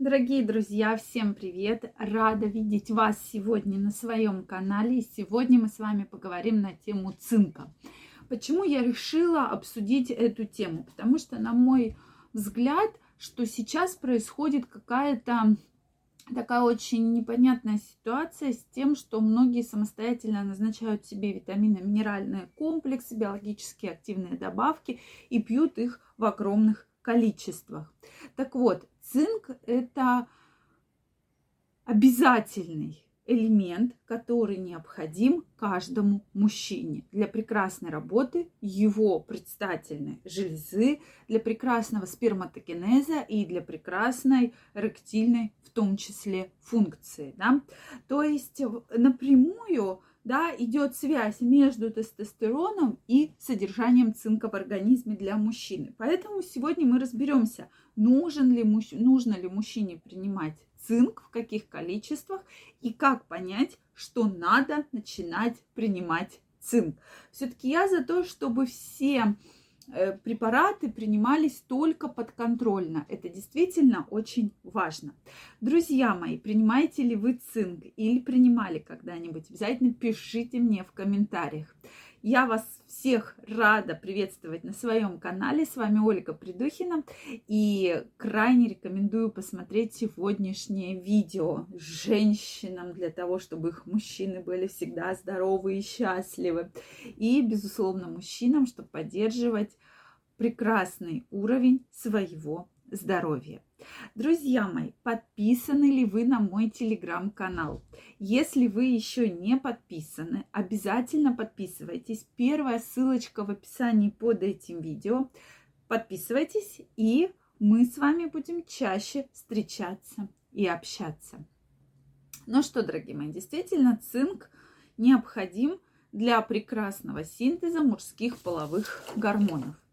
Дорогие друзья, всем привет! Рада видеть вас сегодня на своем канале. Сегодня мы с вами поговорим на тему цинка. Почему я решила обсудить эту тему? Потому что, на мой взгляд, что сейчас происходит какая-то такая очень непонятная ситуация с тем, что многие самостоятельно назначают себе витамины, минеральные комплексы, биологически активные добавки и пьют их в огромных количествах. Так вот, цинк – это обязательный элемент, который необходим каждому мужчине для прекрасной работы его предстательной железы, для прекрасного сперматогенеза и для прекрасной ректильной в том числе функции. Да? То есть напрямую да, идет связь между тестостероном и содержанием цинка в организме для мужчины. Поэтому сегодня мы разберемся, нужен ли, нужно ли мужчине принимать цинк, в каких количествах и как понять, что надо начинать принимать цинк. Все-таки я за то, чтобы все препараты принимались только подконтрольно. Это действительно очень важно. Друзья мои, принимаете ли вы цинк или принимали когда-нибудь? Обязательно пишите мне в комментариях. Я вас всех рада приветствовать на своем канале. С вами Ольга Придухина. И крайне рекомендую посмотреть сегодняшнее видео женщинам для того, чтобы их мужчины были всегда здоровы и счастливы. И, безусловно, мужчинам, чтобы поддерживать прекрасный уровень своего здоровья. Друзья мои, подписаны ли вы на мой телеграм-канал? Если вы еще не подписаны, обязательно подписывайтесь. Первая ссылочка в описании под этим видео. Подписывайтесь, и мы с вами будем чаще встречаться и общаться. Ну что, дорогие мои, действительно, цинк необходим для прекрасного синтеза мужских половых гормонов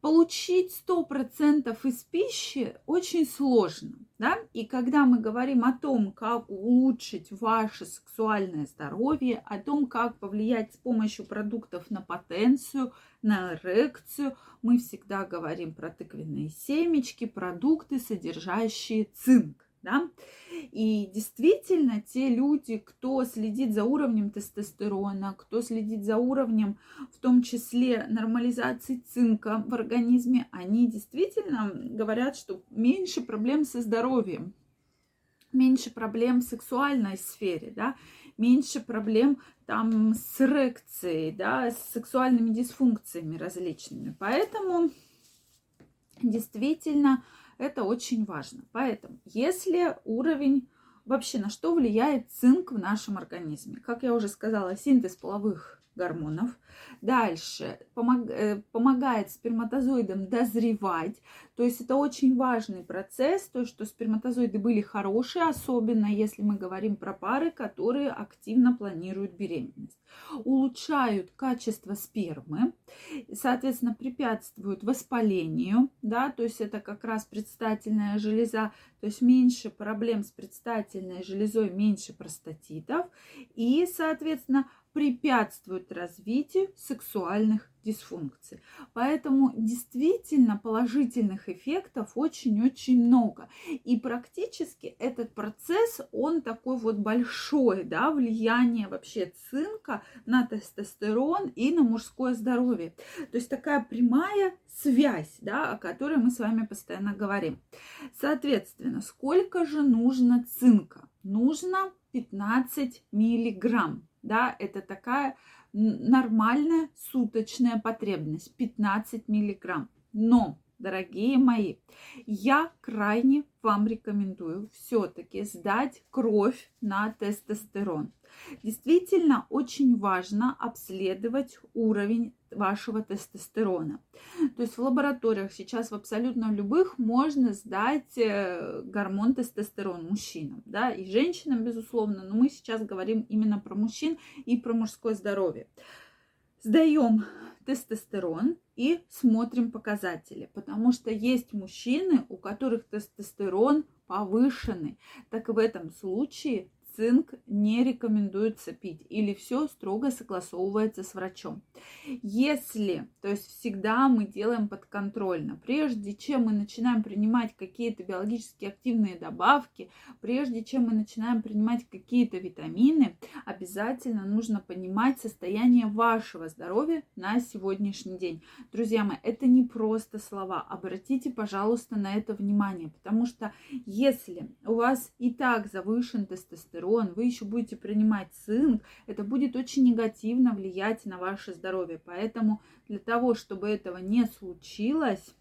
получить 100% из пищи очень сложно. Да? И когда мы говорим о том, как улучшить ваше сексуальное здоровье, о том, как повлиять с помощью продуктов на потенцию, на эрекцию, мы всегда говорим про тыквенные семечки, продукты, содержащие цинк. Да? И действительно, те люди, кто следит за уровнем тестостерона, кто следит за уровнем, в том числе нормализации цинка в организме, они действительно говорят, что меньше проблем со здоровьем, меньше проблем в сексуальной сфере, да, меньше проблем там с эрекцией, да, с сексуальными дисфункциями различными. Поэтому действительно это очень важно. Поэтому, если уровень вообще на что влияет цинк в нашем организме? Как я уже сказала, синтез половых гормонов. Дальше помог, э, помогает сперматозоидам дозревать. То есть это очень важный процесс, то, что сперматозоиды были хорошие, особенно если мы говорим про пары, которые активно планируют беременность. Улучшают качество спермы, соответственно, препятствуют воспалению, да, то есть это как раз предстательная железа, то есть меньше проблем с предстательной железой, меньше простатитов и, соответственно, препятствуют развитию сексуальных дисфункций. Поэтому действительно положительных эффектов очень-очень много. И практически этот процесс, он такой вот большой, да, влияние вообще цинка на тестостерон и на мужское здоровье. То есть такая прямая связь, да, о которой мы с вами постоянно говорим. Соответственно, сколько же нужно цинка? Нужно 15 миллиграмм да, это такая нормальная суточная потребность 15 миллиграмм. Но, дорогие мои, я крайне вам рекомендую все-таки сдать кровь на тестостерон. Действительно, очень важно обследовать уровень вашего тестостерона. То есть в лабораториях сейчас в абсолютно любых можно сдать э, гормон тестостерон мужчинам, да, и женщинам, безусловно, но мы сейчас говорим именно про мужчин и про мужское здоровье. Сдаем тестостерон и смотрим показатели, потому что есть мужчины, у которых тестостерон повышенный. Так в этом случае цинк не рекомендуется пить или все строго согласовывается с врачом. Если, то есть всегда мы делаем подконтрольно, прежде чем мы начинаем принимать какие-то биологически активные добавки, прежде чем мы начинаем принимать какие-то витамины, обязательно нужно понимать состояние вашего здоровья на сегодняшний день. Друзья мои, это не просто слова. Обратите, пожалуйста, на это внимание, потому что если у вас и так завышен тестостерон, вы еще будете принимать цинк, это будет очень негативно влиять на ваше здоровье. Поэтому для того, чтобы этого не случилось,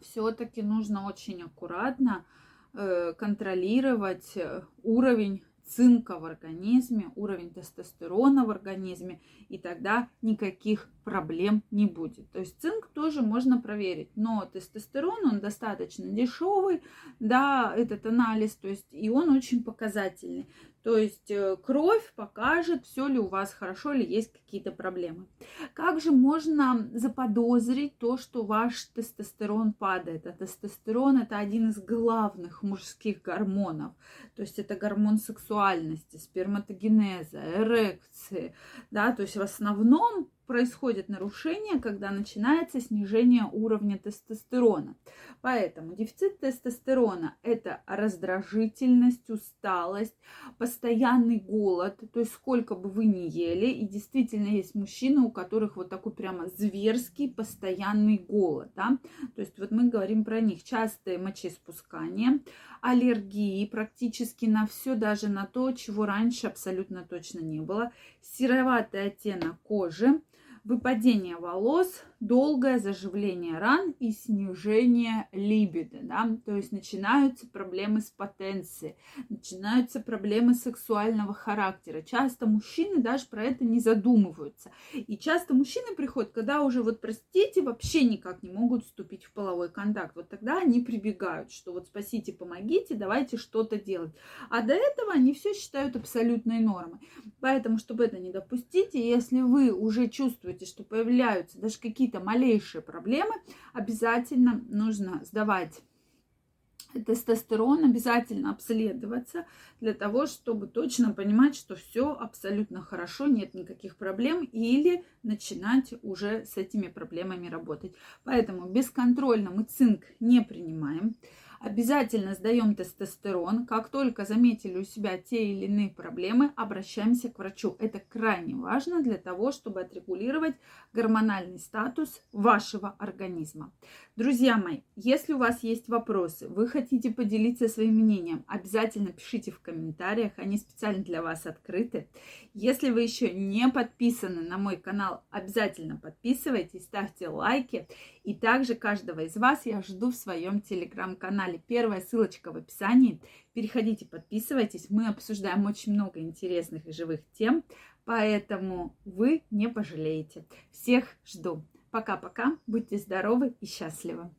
все-таки нужно очень аккуратно э, контролировать э, уровень цинка в организме, уровень тестостерона в организме, и тогда никаких проблем не будет. То есть цинк тоже можно проверить, но тестостерон, он достаточно дешевый, да, этот анализ, то есть и он очень показательный. То есть э, кровь покажет, все ли у вас хорошо или есть какие-то проблемы. Как же можно заподозрить то, что ваш тестостерон падает? А тестостерон это один из главных мужских гормонов. То есть это гормон сексуальности, сперматогенеза, эрекции. Да? То есть в основном происходит нарушение, когда начинается снижение уровня тестостерона. Поэтому дефицит тестостерона – это раздражительность, усталость, постоянный голод, то есть сколько бы вы ни ели, и действительно есть мужчины, у которых вот такой прямо зверский постоянный голод, да? то есть вот мы говорим про них, частое мочеиспускание, аллергии практически на все, даже на то, чего раньше абсолютно точно не было, сероватый оттенок кожи, выпадение волос, долгое заживление ран и снижение либидо, да, то есть начинаются проблемы с потенцией, начинаются проблемы сексуального характера. Часто мужчины даже про это не задумываются. И часто мужчины приходят, когда уже вот, простите, вообще никак не могут вступить в половой контакт. Вот тогда они прибегают, что вот спасите, помогите, давайте что-то делать. А до этого они все считают абсолютной нормой. Поэтому, чтобы это не допустить, если вы уже чувствуете, что появляются даже какие-то какие-то малейшие проблемы, обязательно нужно сдавать тестостерон, обязательно обследоваться для того, чтобы точно понимать, что все абсолютно хорошо, нет никаких проблем, или начинать уже с этими проблемами работать. Поэтому бесконтрольно мы цинк не принимаем. Обязательно сдаем тестостерон. Как только заметили у себя те или иные проблемы, обращаемся к врачу. Это крайне важно для того, чтобы отрегулировать гормональный статус вашего организма. Друзья мои, если у вас есть вопросы, вы хотите поделиться своим мнением, обязательно пишите в комментариях, они специально для вас открыты. Если вы еще не подписаны на мой канал, обязательно подписывайтесь, ставьте лайки. И также каждого из вас я жду в своем телеграм-канале. Первая ссылочка в описании. Переходите, подписывайтесь. Мы обсуждаем очень много интересных и живых тем, поэтому вы не пожалеете. Всех жду. Пока-пока. Будьте здоровы и счастливы.